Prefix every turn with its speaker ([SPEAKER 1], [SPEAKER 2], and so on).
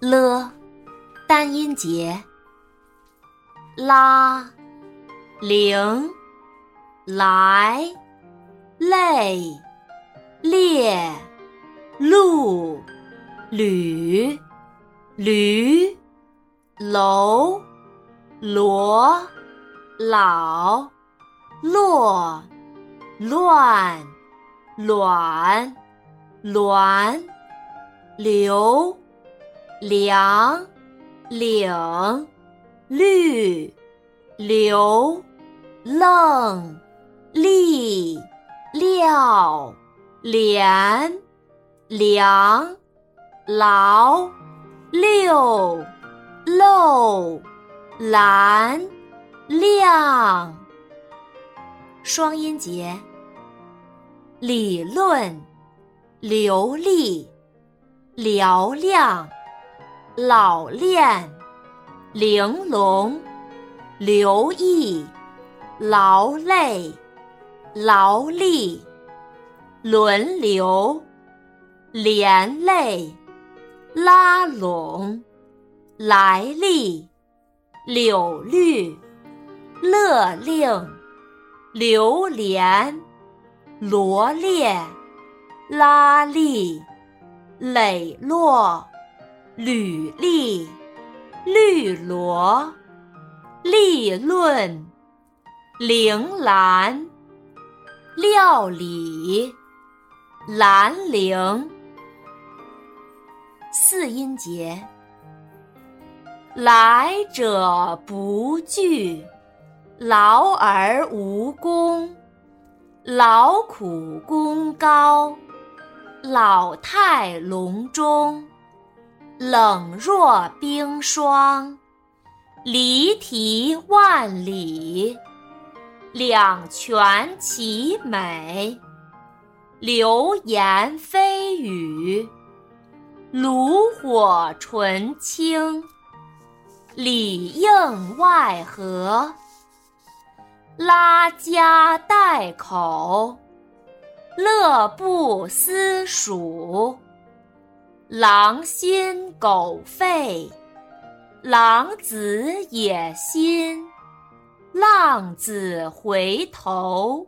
[SPEAKER 1] 了，单音节。拉，铃，来，累，列，路，旅，驴，楼，罗，老，落，乱，卵，卵，流，梁，岭。绿，流，愣，立，料，连，梁，劳，六，漏，蓝，亮。双音节。理论，流利，嘹亮，老练。玲珑，留意，劳累，劳力，轮流，连累，拉拢，来历，柳绿，勒令，榴莲，罗列，拉力，磊落，履历。绿萝，立论，铃兰，料理，兰陵。四音节。来者不拒，劳而无功，劳苦功高，老态龙钟。冷若冰霜，离题万里，两全其美，流言蜚语，炉火纯青，里应外合，拉家带口，乐不思蜀。狼心狗肺，狼子野心，浪子回头。